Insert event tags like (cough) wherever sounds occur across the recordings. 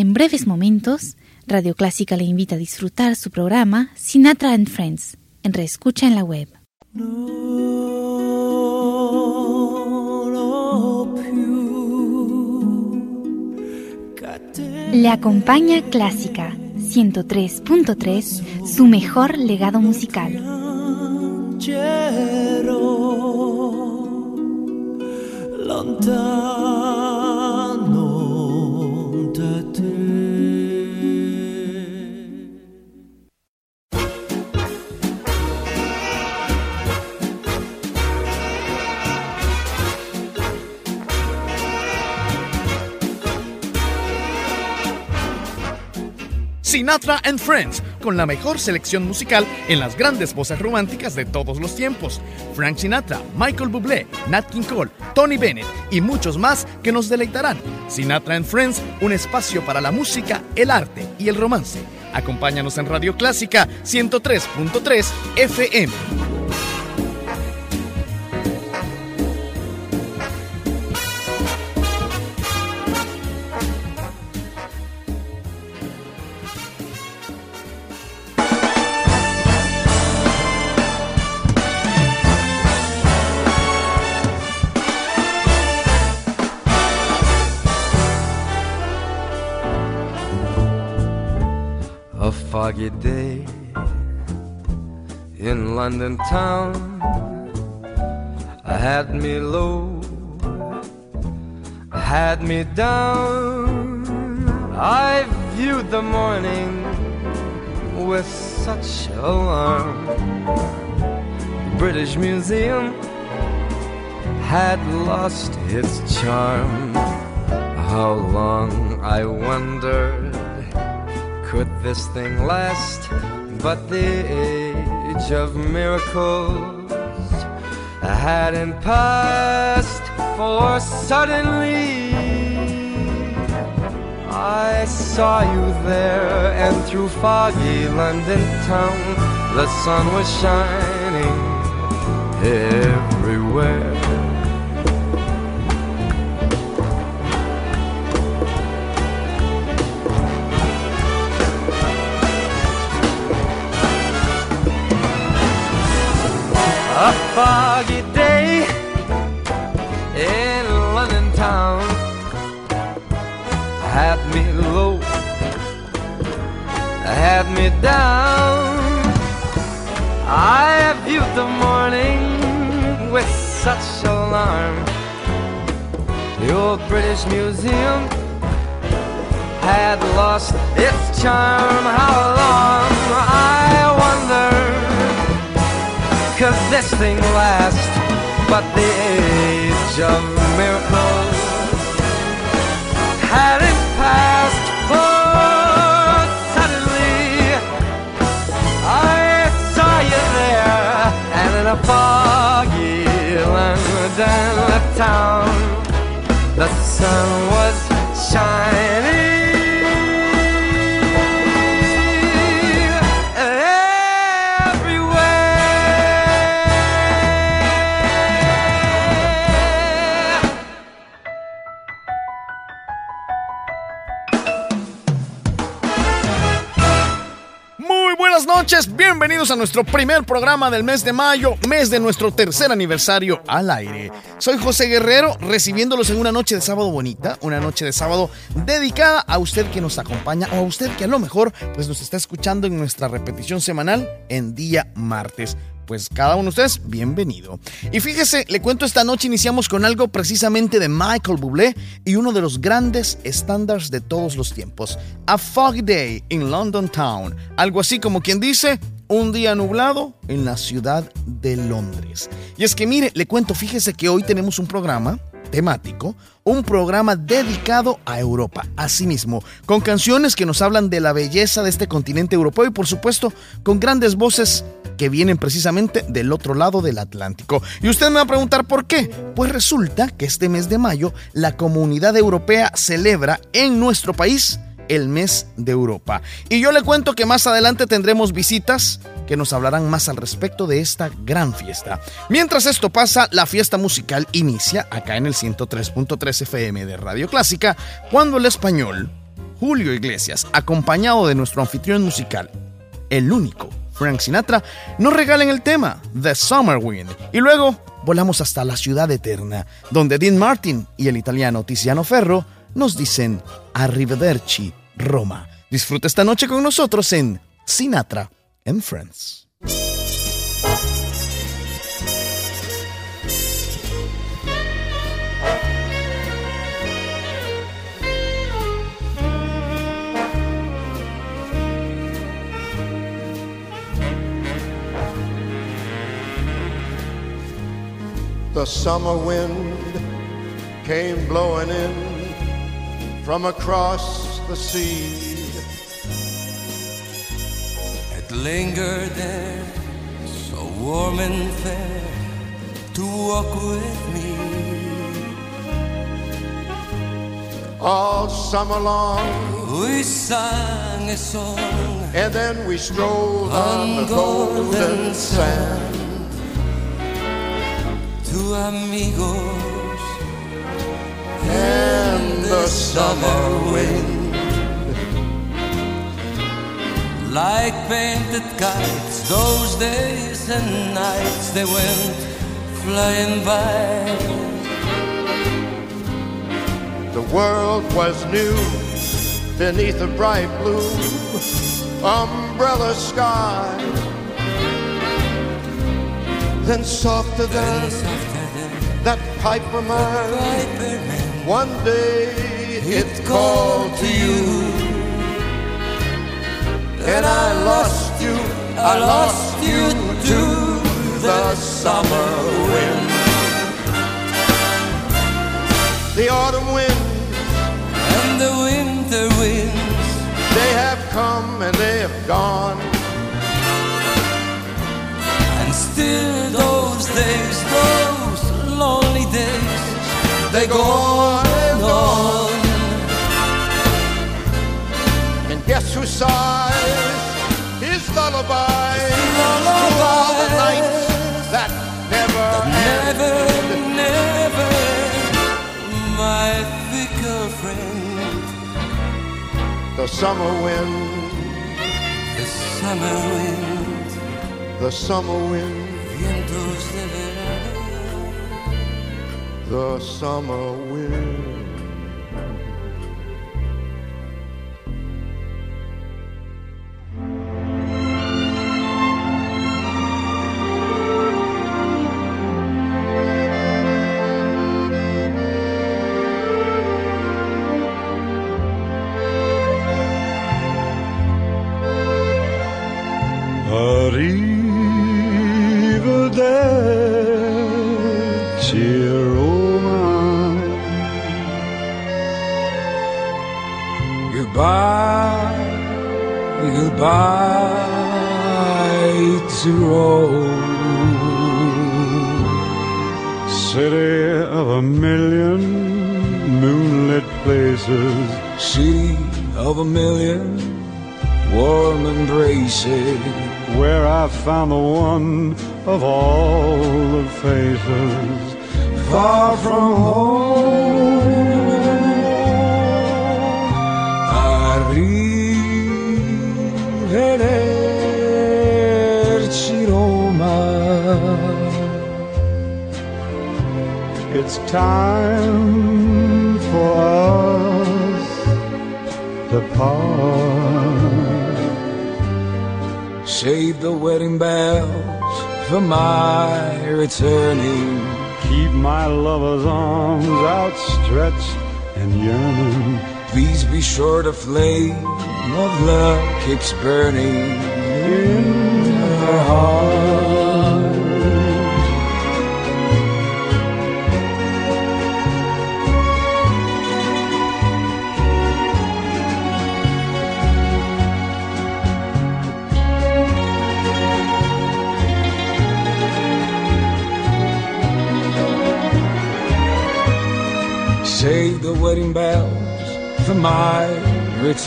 En breves momentos, Radio Clásica le invita a disfrutar su programa Sinatra and Friends en Reescucha en la web. Le acompaña Clásica 103.3, su mejor legado musical. Sinatra and Friends, con la mejor selección musical en las grandes voces románticas de todos los tiempos. Frank Sinatra, Michael Bublé, Nat King Cole, Tony Bennett y muchos más que nos deleitarán. Sinatra and Friends, un espacio para la música, el arte y el romance. Acompáñanos en Radio Clásica 103.3 FM. London town. Had me low, had me down. I viewed the morning with such alarm. British Museum had lost its charm. How long I wondered could this thing last but the age of miracles I hadn't passed for suddenly I saw you there and through foggy London town the sun was shining everywhere A foggy day in London town had me low, had me down. I viewed the morning with such alarm. The old British Museum had lost its charm. How long I this thing last but the age of miracles hadn't passed for suddenly I saw you there and in a foggy London town the sun was noches, bienvenidos a nuestro primer programa del mes de mayo, mes de nuestro tercer aniversario al aire. Soy José Guerrero, recibiéndolos en una noche de sábado bonita, una noche de sábado dedicada a usted que nos acompaña o a usted que a lo mejor pues nos está escuchando en nuestra repetición semanal en día martes pues cada uno de ustedes, bienvenido. Y fíjese, le cuento esta noche iniciamos con algo precisamente de Michael Bublé y uno de los grandes estándares de todos los tiempos. A Fog Day in London Town. Algo así como quien dice, un día nublado en la ciudad de Londres. Y es que mire, le cuento, fíjese que hoy tenemos un programa temático, un programa dedicado a Europa, asimismo, con canciones que nos hablan de la belleza de este continente europeo y por supuesto con grandes voces que vienen precisamente del otro lado del Atlántico. Y usted me va a preguntar por qué. Pues resulta que este mes de mayo la comunidad europea celebra en nuestro país el mes de Europa. Y yo le cuento que más adelante tendremos visitas que nos hablarán más al respecto de esta gran fiesta. Mientras esto pasa, la fiesta musical inicia acá en el 103.3 FM de Radio Clásica, cuando el español Julio Iglesias, acompañado de nuestro anfitrión musical, el único, Frank Sinatra, nos regalan el tema, The Summer Wind. Y luego volamos hasta la ciudad eterna, donde Dean Martin y el italiano Tiziano Ferro nos dicen Arrivederci, Roma. Disfruta esta noche con nosotros en Sinatra and Friends. The summer wind came blowing in from across the sea. It lingered there, so warm and fair, to walk with me. All summer long, We sang a song and then we strolled on on the golden golden sand. to amigos And the summer wind, like painted kites. Those days and nights they went flying by. the world was new beneath a bright blue umbrella sky. Then softer than And softer than that pipe of mine, Piper Man, one day it called to you. And I lost you, I lost you to the summer wind. The autumn wind, and the winter go on and on. And guess who sighs his lullaby. All the nights that never never, never, my fickle friend, The summer wind, the summer wind, the summer wind, vientos de verano. The summer wind. Arrivederci Goodbye, goodbye to Rome City of a million moonlit places. City of a million warm embraces. Where I found the one of all the faces. Far from home. It's time for us to part. Save the wedding bells for my returning. Keep my lover's arms outstretched and yearning. Please be sure the flame of love keeps burning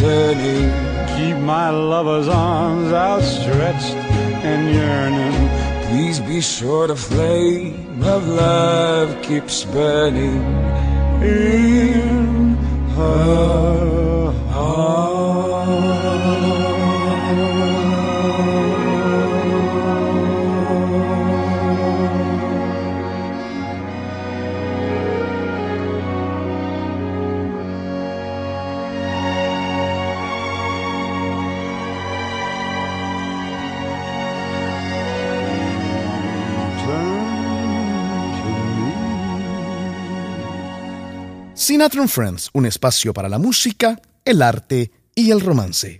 returning. Keep my lover's arms outstretched and yearning. Please be sure the flame of love keeps burning in her Sinatra and Friends, un espacio para la música, el arte y el romance.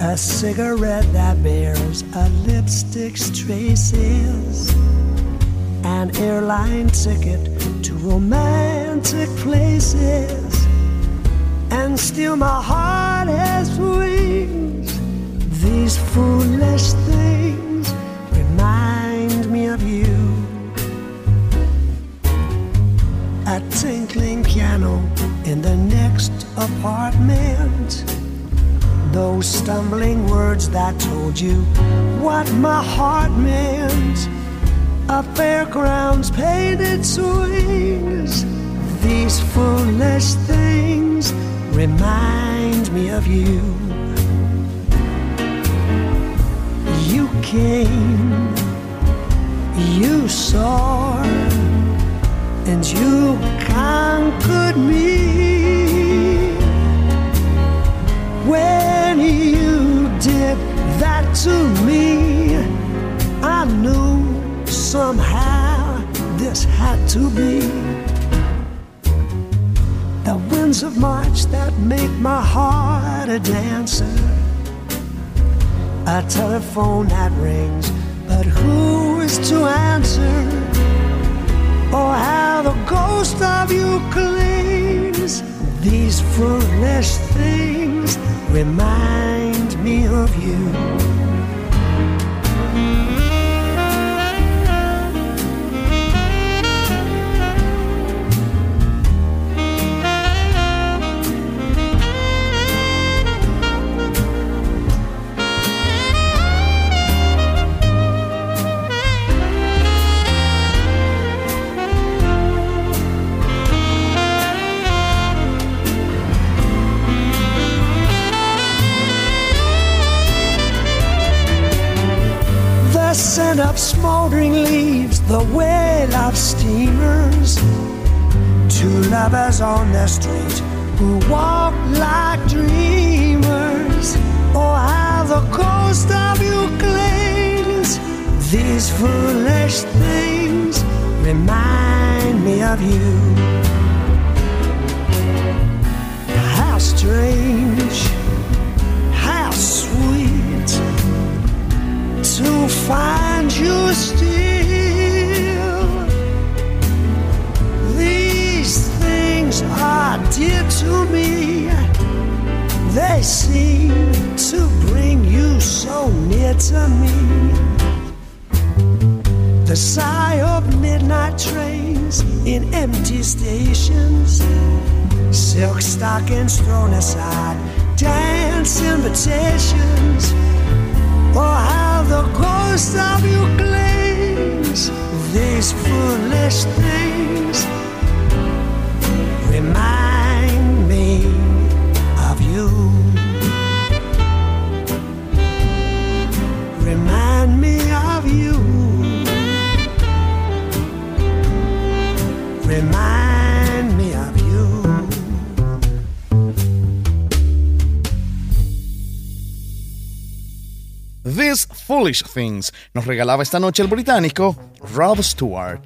A cigarette that bears a lipstick's traces. An airline ticket to romantic places and still my heart has wings. These foolish things remind me of you. A tinkling piano in the next apartment. Those stumbling words that told you what my heart meant. A fairground's painted swings. These foolish things remind me of you. You came, you saw, and you conquered dancer. A telephone that rings, but who is to answer? Oh, how the ghost of you clings. These foolish things remind me of you. Smoldering leaves, the wail of steamers. Two lovers on the street who walk like dreamers. Oh, how the ghost of you. These foolish things remind me of you. How strange, to find you still. These things are dear to me. They seem to bring you so near to me. The sigh of midnight trains in empty stations, silk stockings thrown aside, dance invitations. Oh, how the ghost of you clings. These foolish things remind Foolish Things nos regalaba esta noche el británico Rob Stewart.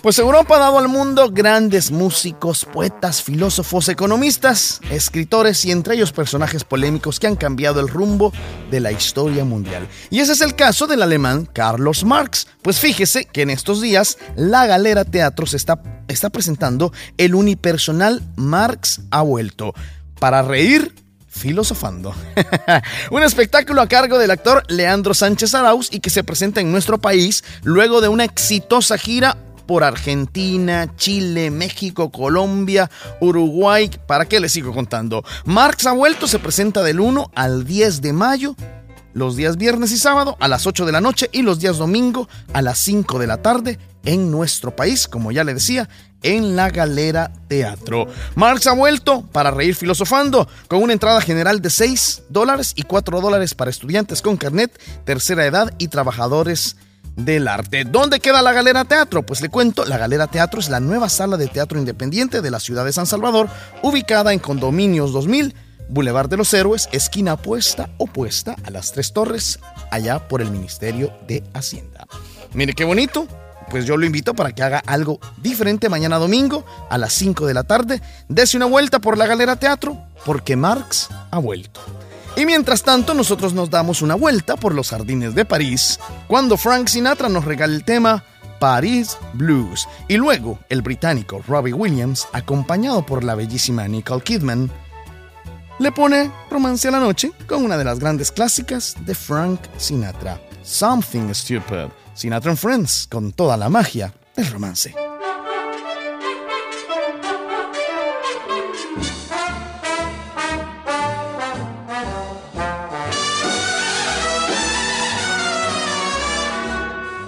Pues Europa ha dado al mundo grandes músicos, poetas, filósofos, economistas, escritores y entre ellos personajes polémicos que han cambiado el rumbo de la historia mundial. Y ese es el caso del alemán Carlos Marx. Pues fíjese que en estos días la Galera Teatros está, está presentando el unipersonal Marx ha vuelto. Para reír, filosofando. (laughs) un espectáculo a cargo del actor Leandro Sánchez Arauz y que se presenta en nuestro país luego de una exitosa gira por Argentina, Chile, México, Colombia, Uruguay. ¿Para qué les sigo contando? Marx ha vuelto, se presenta del 1 al 10 de mayo los días viernes y sábado a las 8 de la noche y los días domingo a las 5 de la tarde en nuestro país, como ya le decía, en la Galera Teatro. Marx ha vuelto para reír filosofando con una entrada general de 6 dólares y 4 dólares para estudiantes con carnet, tercera edad y trabajadores del arte. ¿Dónde queda la Galera Teatro? Pues le cuento, la Galera Teatro es la nueva sala de teatro independiente de la ciudad de San Salvador, ubicada en Condominios 2000 Boulevard de los Héroes, esquina opuesta, opuesta a las Tres Torres, allá por el Ministerio de Hacienda. Mire qué bonito. Pues yo lo invito para que haga algo diferente mañana domingo a las 5 de la tarde. Dese una vuelta por la Galera Teatro, porque Marx ha vuelto. Y mientras tanto, nosotros nos damos una vuelta por los jardines de París, cuando Frank Sinatra nos regala el tema Paris Blues. Y luego, el británico Robbie Williams, acompañado por la bellísima Nicole Kidman, le pone romance a la noche con una de las grandes clásicas de Frank Sinatra, Something Stupid. Sinatra and Friends, con toda la magia del romance.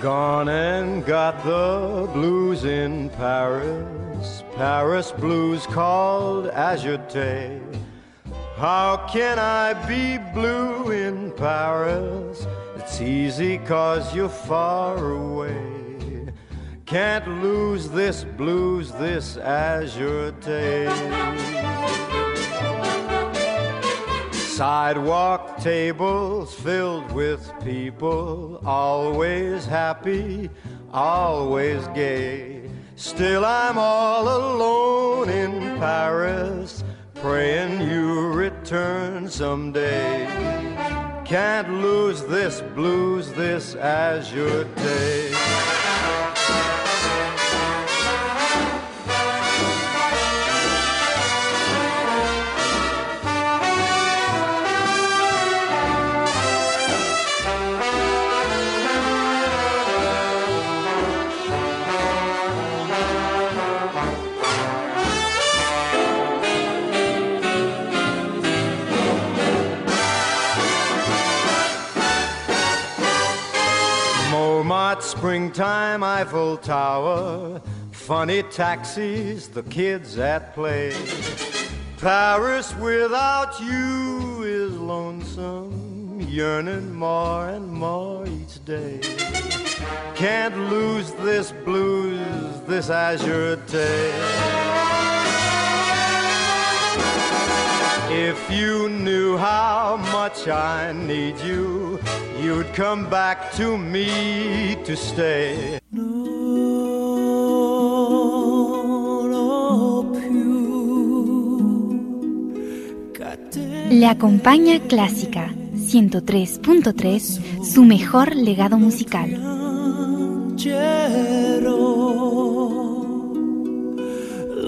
Gone and got the blues in Paris, Paris blues called Azure How can I be blue in Paris? It's easy cause you're far away. Can't lose this blues, this azure taste. Sidewalk tables filled with people, always happy, always gay. Still, I'm all alone in Paris praying you return someday. Can't lose this blues, this azure day. Springtime Eiffel Tower, funny taxis, the kids at play. Paris without you is lonesome, yearning more and more each day. Can't lose this blues, this azure day. If you knew how much I need you, you'd come back to me to stay. Le acompaña Clásica 103.3, su mejor legado musical.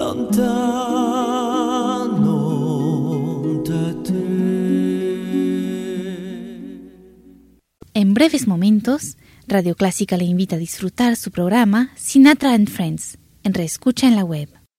En breves momentos, Radio Clásica le invita a disfrutar su programa Sinatra and Friends, en reescucha en la web